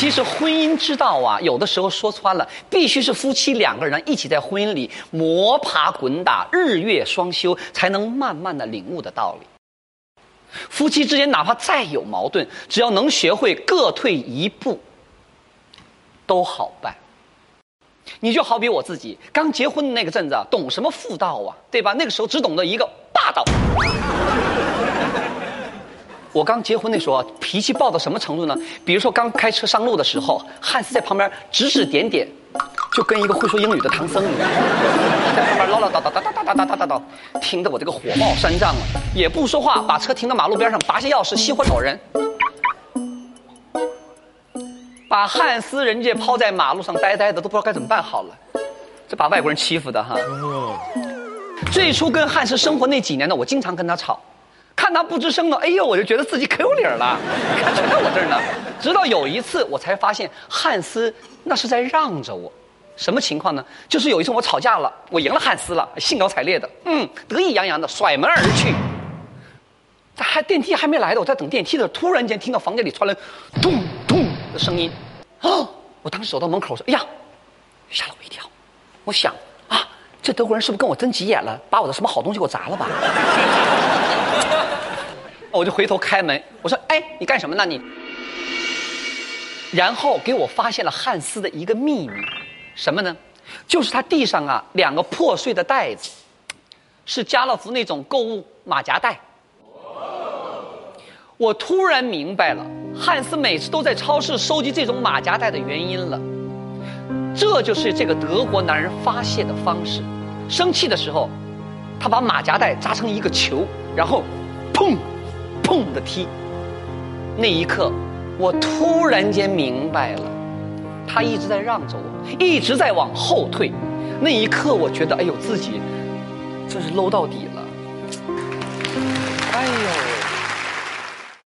其实婚姻之道啊，有的时候说穿了，必须是夫妻两个人一起在婚姻里摸爬滚打、日月双修，才能慢慢的领悟的道理。夫妻之间哪怕再有矛盾，只要能学会各退一步，都好办。你就好比我自己刚结婚的那个阵子，懂什么妇道啊，对吧？那个时候只懂得一个霸道。我刚结婚那时候啊，脾气暴到什么程度呢？比如说刚开车上路的时候，汉斯在旁边指指点点，就跟一个会说英语的唐僧一样，在旁边唠唠叨叨叨叨叨叨叨叨叨，听得我这个火冒三丈啊，也不说话，把车停到马路边上，拔下钥匙熄火走人，把汉斯人家抛在马路上呆呆的，都不知道该怎么办好了，这把外国人欺负的哈。最初跟汉斯生活那几年呢，我经常跟他吵。看他不吱声呢，哎呦，我就觉得自己可有理了。看全在我这儿呢。直到有一次，我才发现汉斯那是在让着我。什么情况呢？就是有一次我吵架了，我赢了汉斯了，兴高采烈的，嗯，得意洋洋的甩门而去。还电梯还没来的，我在等电梯的，突然间听到房间里传来咚咚的声音。啊！我当时走到门口说：“哎呀，吓了我一跳。”我想，这德国人是不是跟我真急眼了，把我的什么好东西给我砸了吧？我就回头开门，我说：“哎，你干什么呢你？”然后给我发现了汉斯的一个秘密，什么呢？就是他地上啊两个破碎的袋子，是家乐福那种购物马甲袋。我突然明白了，汉斯每次都在超市收集这种马甲袋的原因了。这就是这个德国男人发泄的方式。生气的时候，他把马夹袋扎成一个球，然后，砰。砰的踢，那一刻，我突然间明白了，他一直在让着我，一直在往后退。那一刻，我觉得，哎呦，自己真是 low 到底了。哎呦。